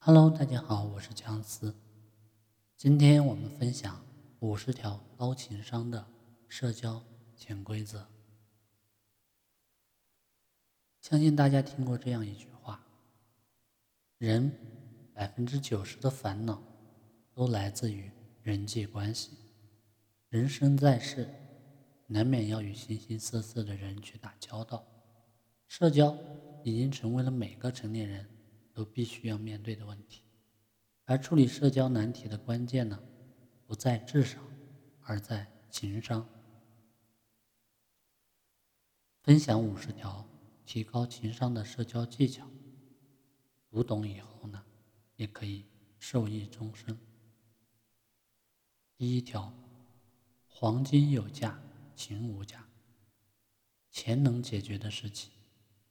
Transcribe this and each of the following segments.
Hello，大家好，我是姜思。今天我们分享五十条高情商的社交潜规则。相信大家听过这样一句话：人百分之九十的烦恼都来自于人际关系。人生在世，难免要与形形色色的人去打交道，社交已经成为了每个成年人。都必须要面对的问题，而处理社交难题的关键呢，不在智商，而在情商。分享五十条提高情商的社交技巧，读懂以后呢，也可以受益终生。第一条，黄金有价，情无价。钱能解决的事情，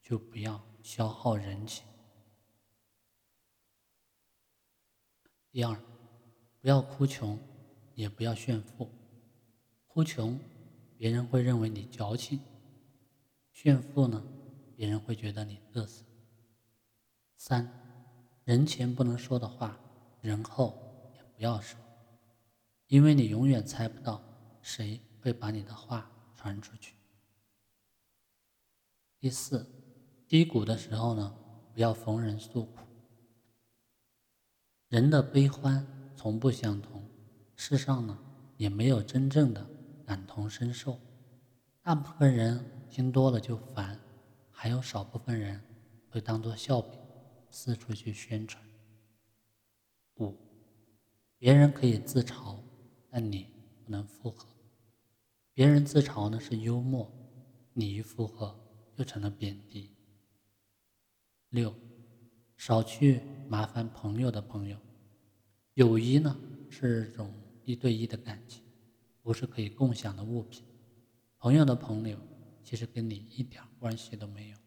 就不要消耗人情。第二，不要哭穷，也不要炫富。哭穷，别人会认为你矫情；炫富呢，别人会觉得你嘚瑟。三，人前不能说的话，人后也不要说，因为你永远猜不到谁会把你的话传出去。第四，低谷的时候呢，不要逢人诉苦。人的悲欢从不相同，世上呢也没有真正的感同身受。大部分人听多了就烦，还有少部分人会当做笑柄，四处去宣传。五，别人可以自嘲，但你不能附和。别人自嘲呢是幽默，你一附和就成了贬低。六。少去麻烦朋友的朋友，友谊呢是种一对一的感情，不是可以共享的物品。朋友的朋友其实跟你一点关系都没有。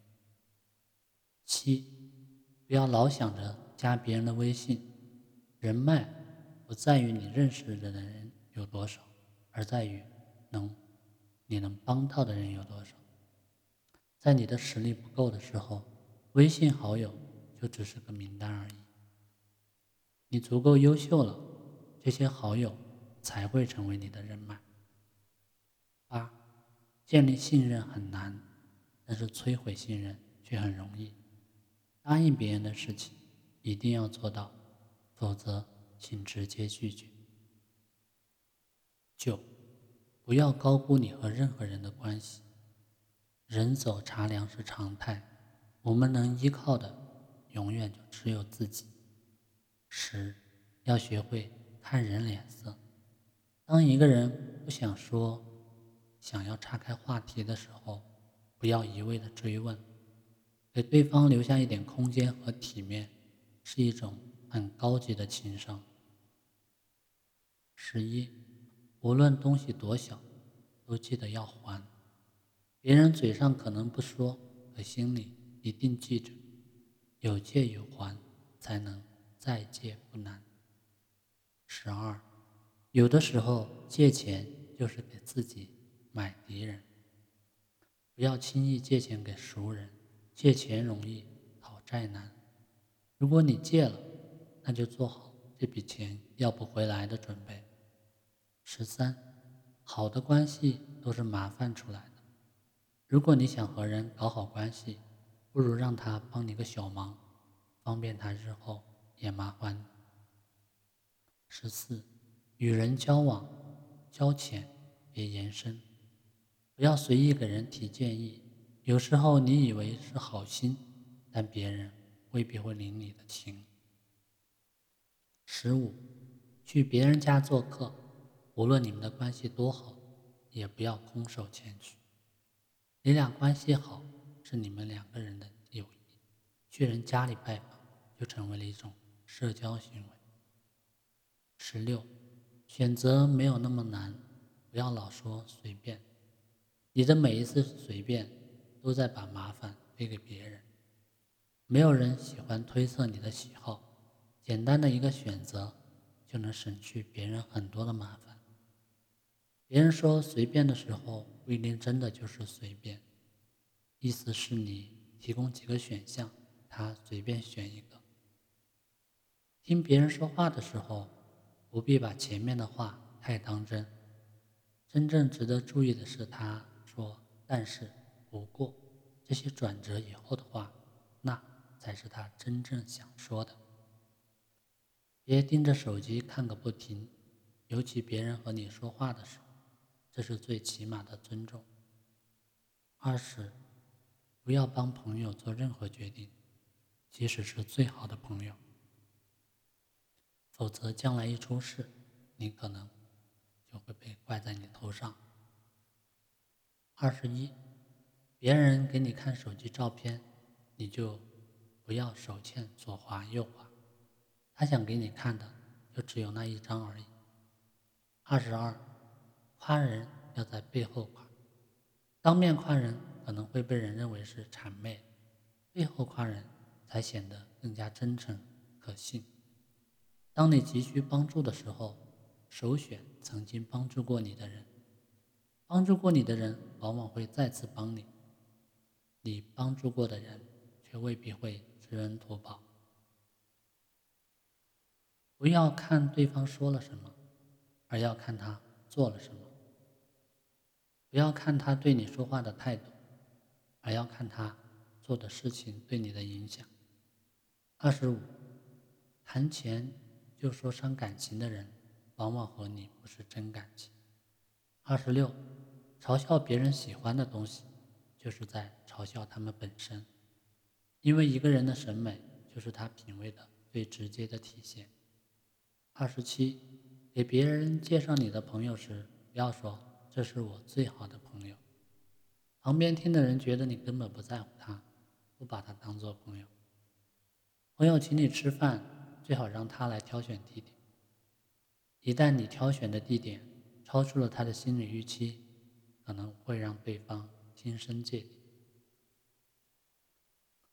七，不要老想着加别人的微信，人脉不在于你认识的人有多少，而在于能你能帮到的人有多少。在你的实力不够的时候，微信好友。就只是个名单而已。你足够优秀了，这些好友才会成为你的人脉。八，建立信任很难，但是摧毁信任却很容易。答应别人的事情一定要做到，否则请直接拒绝。九，不要高估你和任何人的关系。人走茶凉是常态，我们能依靠的。永远就只有自己。十，要学会看人脸色。当一个人不想说，想要岔开话题的时候，不要一味的追问，给对方留下一点空间和体面，是一种很高级的情商。十一，无论东西多小，都记得要还。别人嘴上可能不说，可心里一定记着。有借有还，才能再借不难。十二，有的时候借钱就是给自己买敌人。不要轻易借钱给熟人，借钱容易讨债难。如果你借了，那就做好这笔钱要不回来的准备。十三，好的关系都是麻烦出来的。如果你想和人搞好关系，不如让他帮你个小忙，方便他日后也麻烦。十四，与人交往，交浅别言深，不要随意给人提建议。有时候你以为是好心，但别人未必会领你的情。十五，去别人家做客，无论你们的关系多好，也不要空手前去。你俩关系好。是你们两个人的友谊，去人家里拜访就成为了一种社交行为。十六，选择没有那么难，不要老说随便，你的每一次随便都在把麻烦推给别人。没有人喜欢推测你的喜好，简单的一个选择就能省去别人很多的麻烦。别人说随便的时候，不一定真的就是随便。意思是你提供几个选项，他随便选一个。听别人说话的时候，不必把前面的话太当真。真正值得注意的是他说“但是”“不过”这些转折以后的话，那才是他真正想说的。别盯着手机看个不停，尤其别人和你说话的时候，这是最起码的尊重。二是，不要帮朋友做任何决定，即使是最好的朋友，否则将来一出事，你可能就会被怪在你头上。二十一，别人给你看手机照片，你就不要手欠左滑右滑。他想给你看的，就只有那一张而已。二十二，夸人要在背后夸，当面夸人可能会被人认为是谄媚，背后夸人才显得更加真诚可信。当你急需帮助的时候，首选曾经帮助过你的人，帮助过你的人往往会再次帮你，你帮助过的人却未必会知恩图报。不要看对方说了什么，而要看他做了什么；不要看他对你说话的态度，而要看他做的事情对你的影响。二十五，谈钱就说伤感情的人，往往和你不是真感情。二十六，嘲笑别人喜欢的东西，就是在嘲笑他们本身，因为一个人的审美就是他品味的最直接的体现。二十七，给别人介绍你的朋友时，不要说这是我最好的朋友，旁边听的人觉得你根本不在乎他，不把他当做朋友。朋友请你吃饭，最好让他来挑选地点。一旦你挑选的地点超出了他的心理预期，可能会让对方心生芥蒂。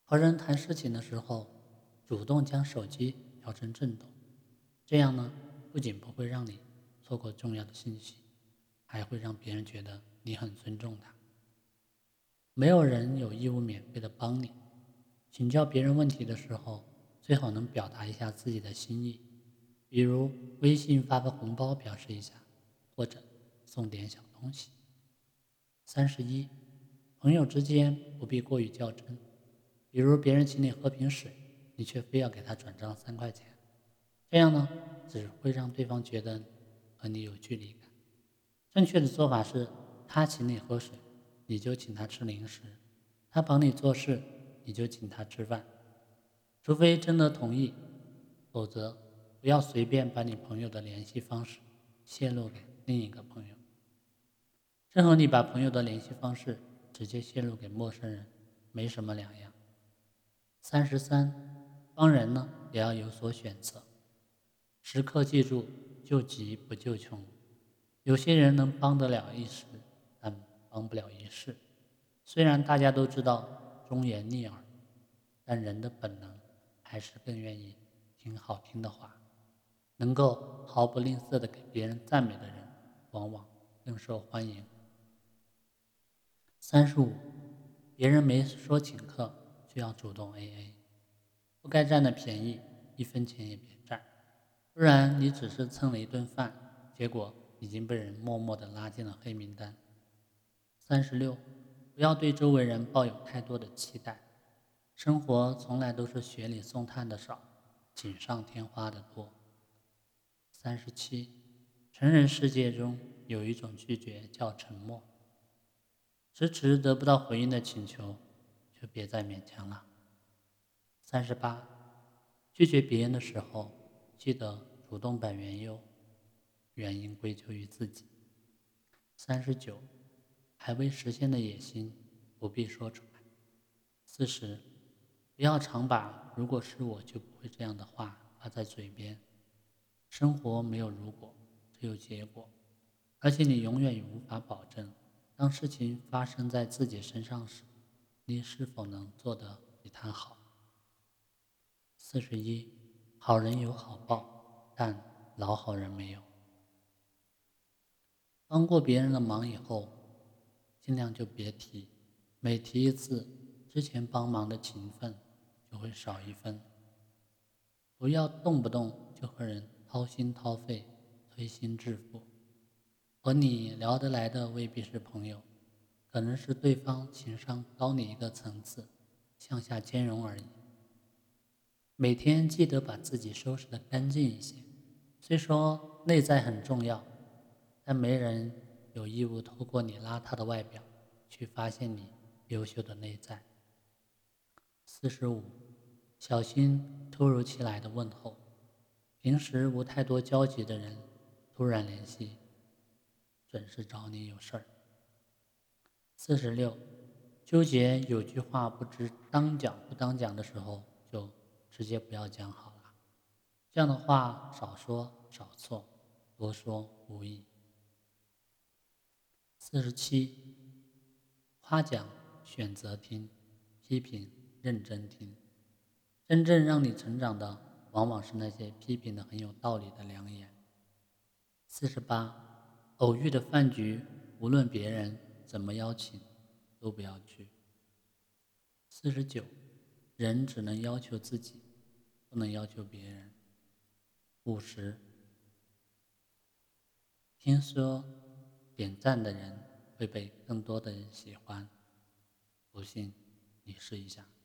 和人谈事情的时候，主动将手机调成震动。这样呢，不仅不会让你错过重要的信息，还会让别人觉得你很尊重他。没有人有义务免费的帮你。请教别人问题的时候，最好能表达一下自己的心意，比如微信发个红包表示一下，或者送点小东西。三十一，朋友之间不必过于较真，比如别人请你喝瓶水，你却非要给他转账三块钱。这样呢，只会让对方觉得和你有距离感。正确的做法是，他请你喝水，你就请他吃零食；他帮你做事，你就请他吃饭。除非真的同意，否则不要随便把你朋友的联系方式泄露给另一个朋友。这和你把朋友的联系方式直接泄露给陌生人没什么两样。三十三，帮人呢也要有所选择。时刻记住，救急不救穷。有些人能帮得了一时，但帮不了一世。虽然大家都知道忠言逆耳，但人的本能还是更愿意听好听的话。能够毫不吝啬的给别人赞美的人，往往更受欢迎。三十五，别人没说请客，就要主动 AA，不该占的便宜，一分钱也别占。不然你只是蹭了一顿饭，结果已经被人默默的拉进了黑名单。三十六，不要对周围人抱有太多的期待，生活从来都是雪里送炭的少，锦上添花的多。三十七，成人世界中有一种拒绝叫沉默，迟迟得不到回应的请求，就别再勉强了。三十八，拒绝别人的时候。记得主动本缘由，原因归咎于自己。三十九，还未实现的野心不必说出来。四十，不要常把“如果是我就不会这样的话”挂在嘴边。生活没有如果，只有结果，而且你永远也无法保证，当事情发生在自己身上时，你是否能做得比他好。四十一。好人有好报，但老好人没有。帮过别人的忙以后，尽量就别提，每提一次，之前帮忙的情分就会少一分。不要动不动就和人掏心掏肺、推心置腹。和你聊得来的未必是朋友，可能是对方情商高你一个层次，向下兼容而已。每天记得把自己收拾得干净一些。虽说内在很重要，但没人有义务透过你邋遢的外表去发现你优秀的内在。四十五，小心突如其来的问候。平时无太多交集的人，突然联系，准是找你有事儿。四十六，纠结有句话不知当讲不当讲的时候，就。直接不要讲好了，这样的话少说少错，多说无益。四十七，夸奖选择听，批评认真听。真正让你成长的，往往是那些批评的很有道理的良言。四十八，偶遇的饭局，无论别人怎么邀请，都不要去。四十九，人只能要求自己。不能要求别人。五十，听说点赞的人会被更多的人喜欢，不信你试一下。